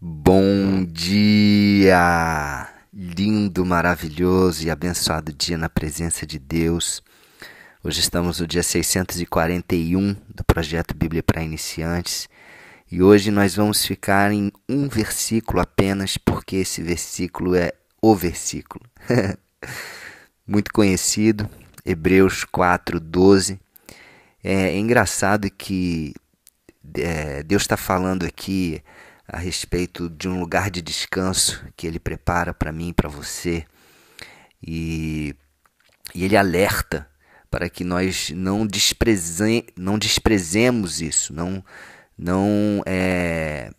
Bom dia! Lindo, maravilhoso e abençoado dia na presença de Deus. Hoje estamos no dia 641 do projeto Bíblia para Iniciantes e hoje nós vamos ficar em um versículo apenas, porque esse versículo é o versículo. Muito conhecido, Hebreus 4, 12. É, engraçado que é, Deus está falando aqui a respeito de um lugar de descanso que Ele prepara para mim e para você. E, e Ele alerta para que nós não, despreze, não desprezemos isso, não, não é,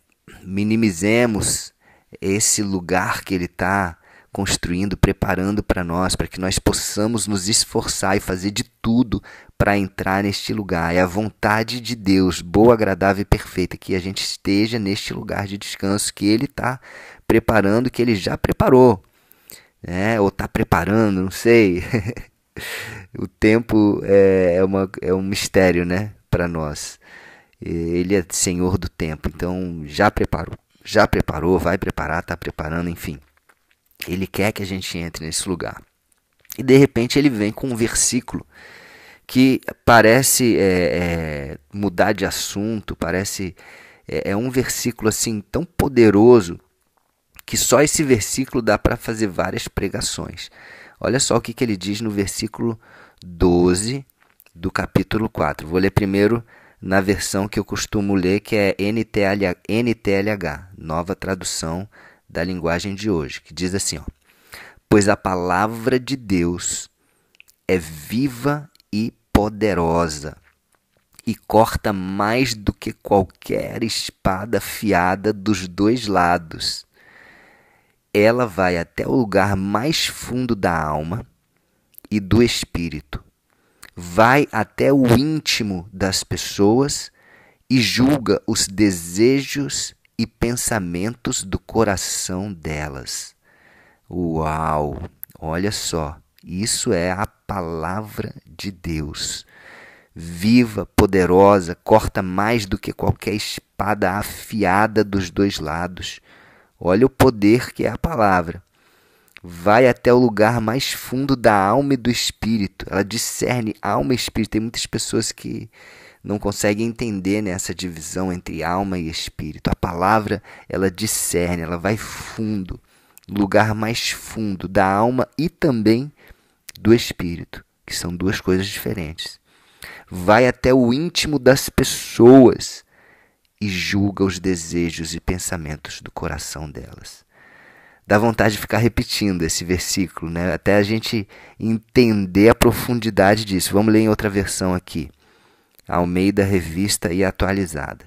minimizemos esse lugar que Ele está construindo, preparando para nós, para que nós possamos nos esforçar e fazer de tudo para entrar neste lugar. É a vontade de Deus, boa, agradável e perfeita, que a gente esteja neste lugar de descanso que Ele está preparando, que Ele já preparou, né? ou está preparando, não sei. o tempo é, é, uma, é um mistério né? para nós. Ele é Senhor do tempo, então já preparou, já preparou, vai preparar, está preparando, enfim. Ele quer que a gente entre nesse lugar. E de repente ele vem com um versículo que parece é, é, mudar de assunto, parece é, é, um versículo assim tão poderoso que só esse versículo dá para fazer várias pregações. Olha só o que, que ele diz no versículo 12 do capítulo 4. Vou ler primeiro na versão que eu costumo ler, que é NTLH, NTLH nova tradução da linguagem de hoje, que diz assim: ó, Pois a palavra de Deus é viva e poderosa e corta mais do que qualquer espada afiada dos dois lados. Ela vai até o lugar mais fundo da alma e do espírito. Vai até o íntimo das pessoas e julga os desejos e pensamentos do coração delas. Uau! Olha só, isso é a palavra de Deus. Viva, poderosa, corta mais do que qualquer espada afiada dos dois lados. Olha o poder que é a palavra. Vai até o lugar mais fundo da alma e do espírito. Ela discerne alma e espírito. Tem muitas pessoas que não consegue entender nessa divisão entre alma e espírito. A palavra, ela discerne, ela vai fundo, lugar mais fundo da alma e também do espírito, que são duas coisas diferentes. Vai até o íntimo das pessoas e julga os desejos e pensamentos do coração delas. Dá vontade de ficar repetindo esse versículo, né? até a gente entender a profundidade disso. Vamos ler em outra versão aqui. Almeida Revista e Atualizada.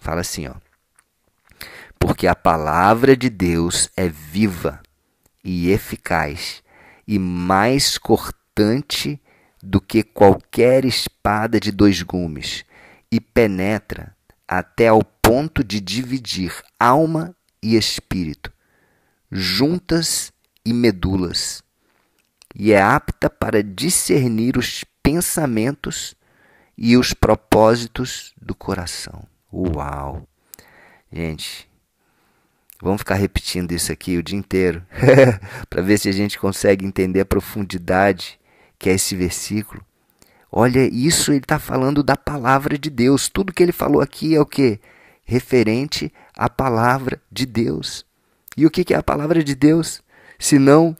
Fala assim, ó. Porque a palavra de Deus é viva e eficaz e mais cortante do que qualquer espada de dois gumes e penetra até ao ponto de dividir alma e espírito, juntas e medulas, e é apta para discernir os pensamentos e os propósitos do coração. Uau! Gente, vamos ficar repetindo isso aqui o dia inteiro para ver se a gente consegue entender a profundidade que é esse versículo. Olha, isso ele está falando da palavra de Deus. Tudo que ele falou aqui é o que? Referente à palavra de Deus. E o que é a palavra de Deus? Senão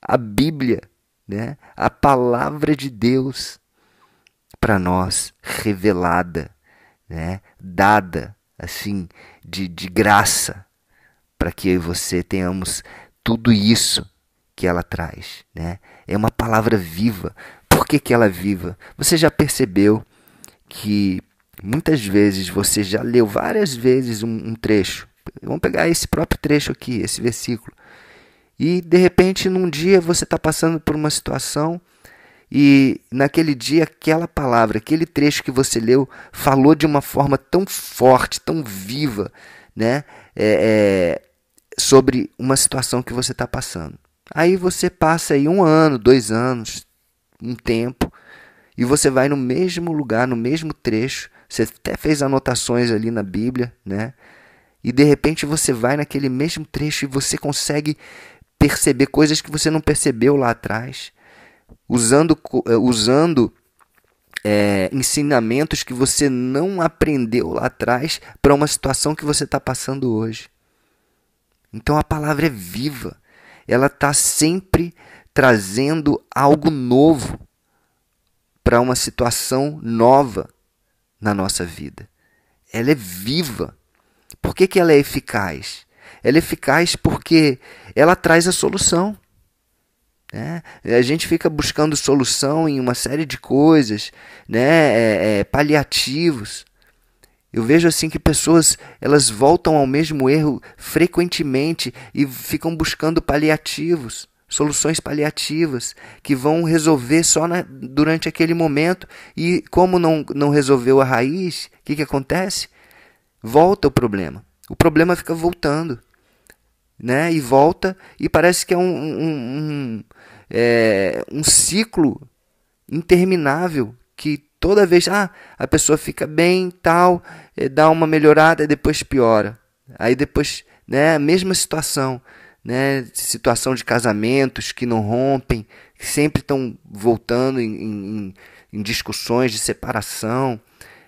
a Bíblia, né? a palavra de Deus para nós, revelada, né? dada assim de, de graça, para que eu e você tenhamos tudo isso que ela traz. Né? É uma palavra viva. Por que, que ela é viva? Você já percebeu que muitas vezes você já leu várias vezes um, um trecho. Vamos pegar esse próprio trecho aqui, esse versículo. E de repente, num dia, você está passando por uma situação e naquele dia, aquela palavra, aquele trecho que você leu, falou de uma forma tão forte, tão viva, né? É, é, sobre uma situação que você está passando. Aí você passa aí um ano, dois anos, um tempo, e você vai no mesmo lugar, no mesmo trecho. Você até fez anotações ali na Bíblia, né? e de repente você vai naquele mesmo trecho e você consegue perceber coisas que você não percebeu lá atrás, usando, eh, usando é, ensinamentos que você não aprendeu lá atrás para uma situação que você está passando hoje. Então a palavra é viva, ela está sempre trazendo algo novo para uma situação nova na nossa vida. Ela é viva. Por que, que ela é eficaz? Ela é eficaz porque ela traz a solução. Né? A gente fica buscando solução em uma série de coisas, né? É, é, paliativos. Eu vejo assim que pessoas elas voltam ao mesmo erro frequentemente e ficam buscando paliativos, soluções paliativas que vão resolver só na, durante aquele momento e como não, não resolveu a raiz, o que, que acontece? Volta o problema. O problema fica voltando né? E volta e parece que é um, um, um, é, um ciclo interminável que toda vez ah, a pessoa fica bem, tal, é, dá uma melhorada e depois piora. Aí depois, né, a mesma situação, né, situação de casamentos que não rompem, que sempre estão voltando em, em, em discussões de separação,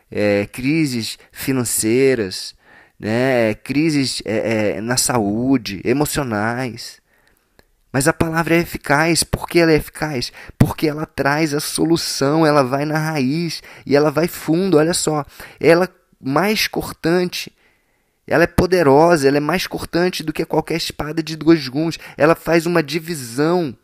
é, crises financeiras, né, crises é, é, na saúde, emocionais. Mas a palavra é eficaz. Por que ela é eficaz? Porque ela traz a solução, ela vai na raiz e ela vai fundo. Olha só, ela é mais cortante, ela é poderosa, ela é mais cortante do que qualquer espada de dois gumes. Ela faz uma divisão,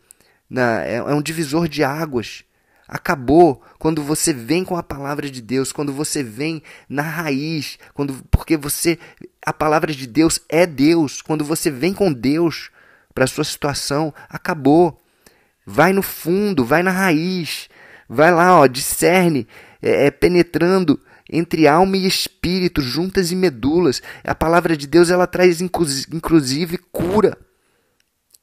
é, é um divisor de águas. Acabou quando você vem com a palavra de Deus, quando você vem na raiz, quando porque você a palavra de Deus é Deus, quando você vem com Deus para a sua situação, acabou. Vai no fundo, vai na raiz, vai lá, ó, discerne, é, é, penetrando entre alma e espírito, juntas e medulas. A palavra de Deus ela traz inclusive cura,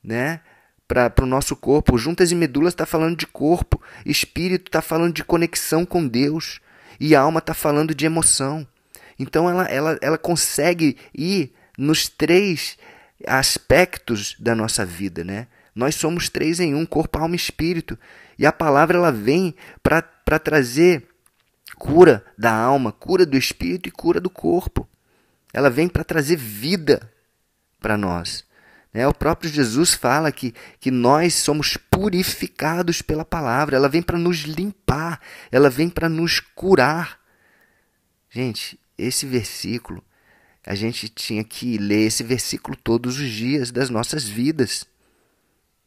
né? para o nosso corpo. Juntas e medulas está falando de corpo, espírito está falando de conexão com Deus e alma está falando de emoção. Então ela, ela, ela consegue ir nos três aspectos da nossa vida, né? Nós somos três em um, corpo, alma e espírito. E a palavra ela vem para trazer cura da alma, cura do espírito e cura do corpo. Ela vem para trazer vida para nós. Né? O próprio Jesus fala que, que nós somos purificados pela palavra, ela vem para nos limpar, ela vem para nos curar. Gente, esse versículo, a gente tinha que ler esse versículo todos os dias das nossas vidas.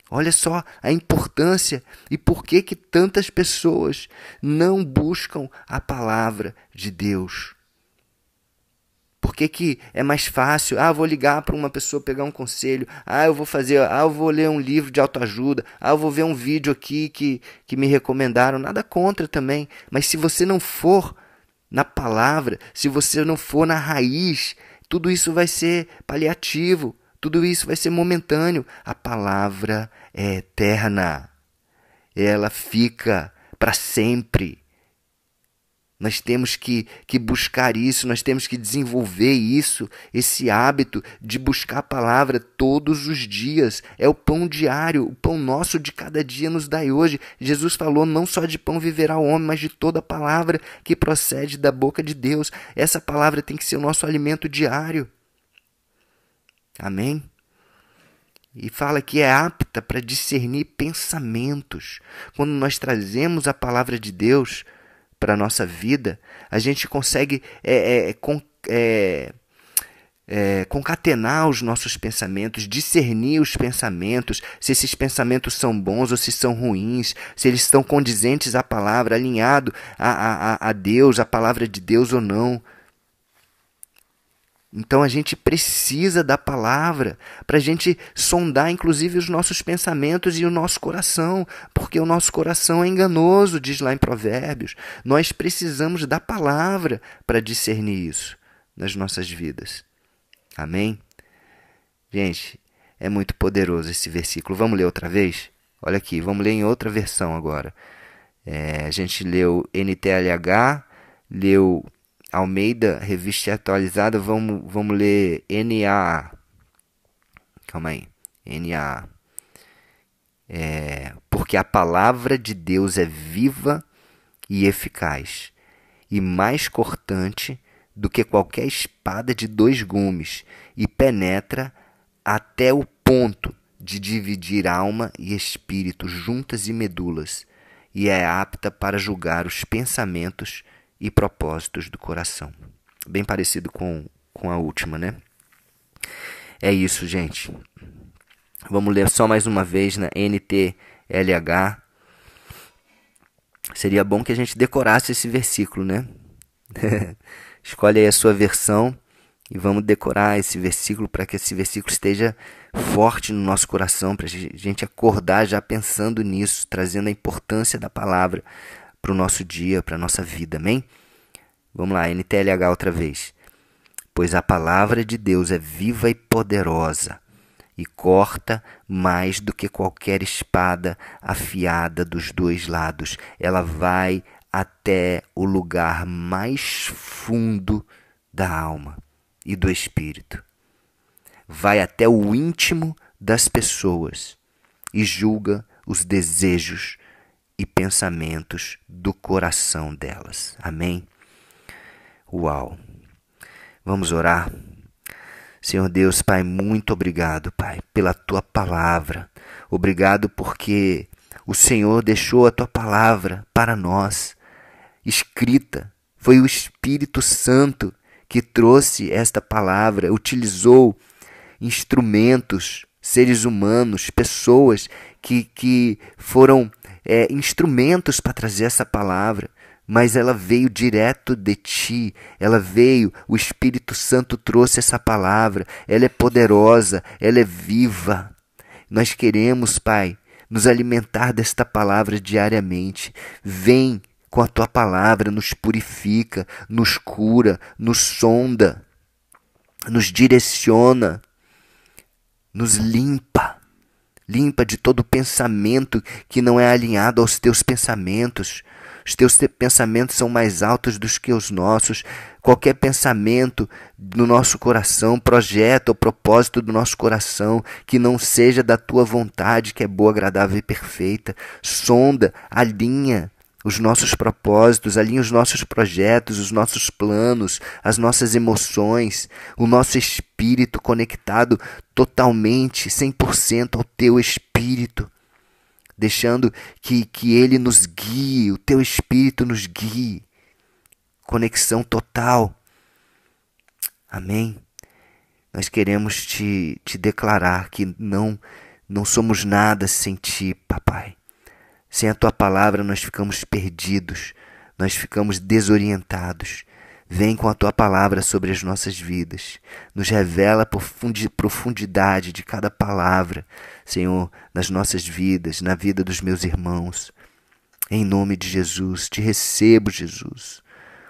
Olha só a importância e por que que tantas pessoas não buscam a palavra de Deus. Por que, que é mais fácil? Ah, vou ligar para uma pessoa pegar um conselho. Ah, eu vou fazer. Ah, eu vou ler um livro de autoajuda. Ah, eu vou ver um vídeo aqui que, que me recomendaram. Nada contra também. Mas se você não for na palavra, se você não for na raiz, tudo isso vai ser paliativo. Tudo isso vai ser momentâneo. A palavra é eterna. Ela fica para sempre. Nós temos que, que buscar isso, nós temos que desenvolver isso, esse hábito de buscar a palavra todos os dias. É o pão diário, o pão nosso de cada dia nos dai hoje. Jesus falou: não só de pão viverá o homem, mas de toda palavra que procede da boca de Deus. Essa palavra tem que ser o nosso alimento diário. Amém? E fala que é apta para discernir pensamentos. Quando nós trazemos a palavra de Deus para a nossa vida, a gente consegue é, é, é, é, concatenar os nossos pensamentos, discernir os pensamentos, se esses pensamentos são bons ou se são ruins, se eles estão condizentes à palavra, alinhado a, a, a Deus, a palavra de Deus ou não. Então a gente precisa da palavra para a gente sondar, inclusive, os nossos pensamentos e o nosso coração, porque o nosso coração é enganoso, diz lá em Provérbios. Nós precisamos da palavra para discernir isso nas nossas vidas. Amém? Gente, é muito poderoso esse versículo. Vamos ler outra vez? Olha aqui, vamos ler em outra versão agora. É, a gente leu NTLH, leu Almeida, revista atualizada, vamos, vamos ler NA. Calma aí. NA. É, porque a palavra de Deus é viva e eficaz, e mais cortante do que qualquer espada de dois gumes, e penetra até o ponto de dividir alma e espírito, juntas e medulas, e é apta para julgar os pensamentos e propósitos do coração. Bem parecido com, com a última, né? É isso, gente. Vamos ler só mais uma vez na NTLH. Seria bom que a gente decorasse esse versículo, né? Escolhe aí a sua versão e vamos decorar esse versículo para que esse versículo esteja forte no nosso coração, para a gente acordar já pensando nisso, trazendo a importância da palavra para o nosso dia, para a nossa vida, amém? Vamos lá, NTLH outra vez. Pois a palavra de Deus é viva e poderosa e corta mais do que qualquer espada afiada dos dois lados. Ela vai até o lugar mais fundo da alma e do espírito. Vai até o íntimo das pessoas e julga os desejos e pensamentos do coração delas. Amém? Uau! Vamos orar. Senhor Deus, Pai, muito obrigado, Pai, pela tua palavra. Obrigado porque o Senhor deixou a tua palavra para nós, escrita. Foi o Espírito Santo que trouxe esta palavra, utilizou instrumentos, seres humanos, pessoas que, que foram é, instrumentos para trazer essa palavra mas ela veio direto de ti, ela veio, o Espírito Santo trouxe essa palavra, ela é poderosa, ela é viva. Nós queremos, Pai, nos alimentar desta palavra diariamente. Vem com a tua palavra, nos purifica, nos cura, nos sonda, nos direciona, nos limpa. Limpa de todo pensamento que não é alinhado aos teus pensamentos. Os teus pensamentos são mais altos do que os nossos. Qualquer pensamento no nosso coração, projeto ou propósito do nosso coração que não seja da tua vontade, que é boa, agradável e perfeita, sonda, alinha os nossos propósitos, alinha os nossos projetos, os nossos planos, as nossas emoções, o nosso espírito conectado totalmente, 100% ao teu espírito deixando que, que Ele nos guie, o Teu Espírito nos guie. Conexão total. Amém? Nós queremos te, te declarar que não, não somos nada sem Ti, Papai. Sem a Tua palavra nós ficamos perdidos, nós ficamos desorientados. Vem com a tua palavra sobre as nossas vidas. Nos revela a profundidade de cada palavra, Senhor, nas nossas vidas, na vida dos meus irmãos. Em nome de Jesus, te recebo, Jesus,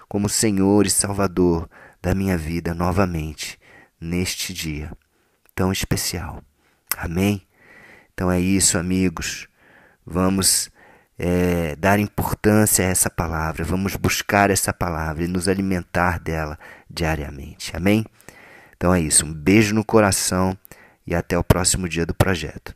como Senhor e Salvador da minha vida novamente, neste dia tão especial. Amém? Então é isso, amigos. Vamos é, dar importância a essa palavra, vamos buscar essa palavra e nos alimentar dela diariamente. Amém? Então é isso. Um beijo no coração e até o próximo dia do projeto.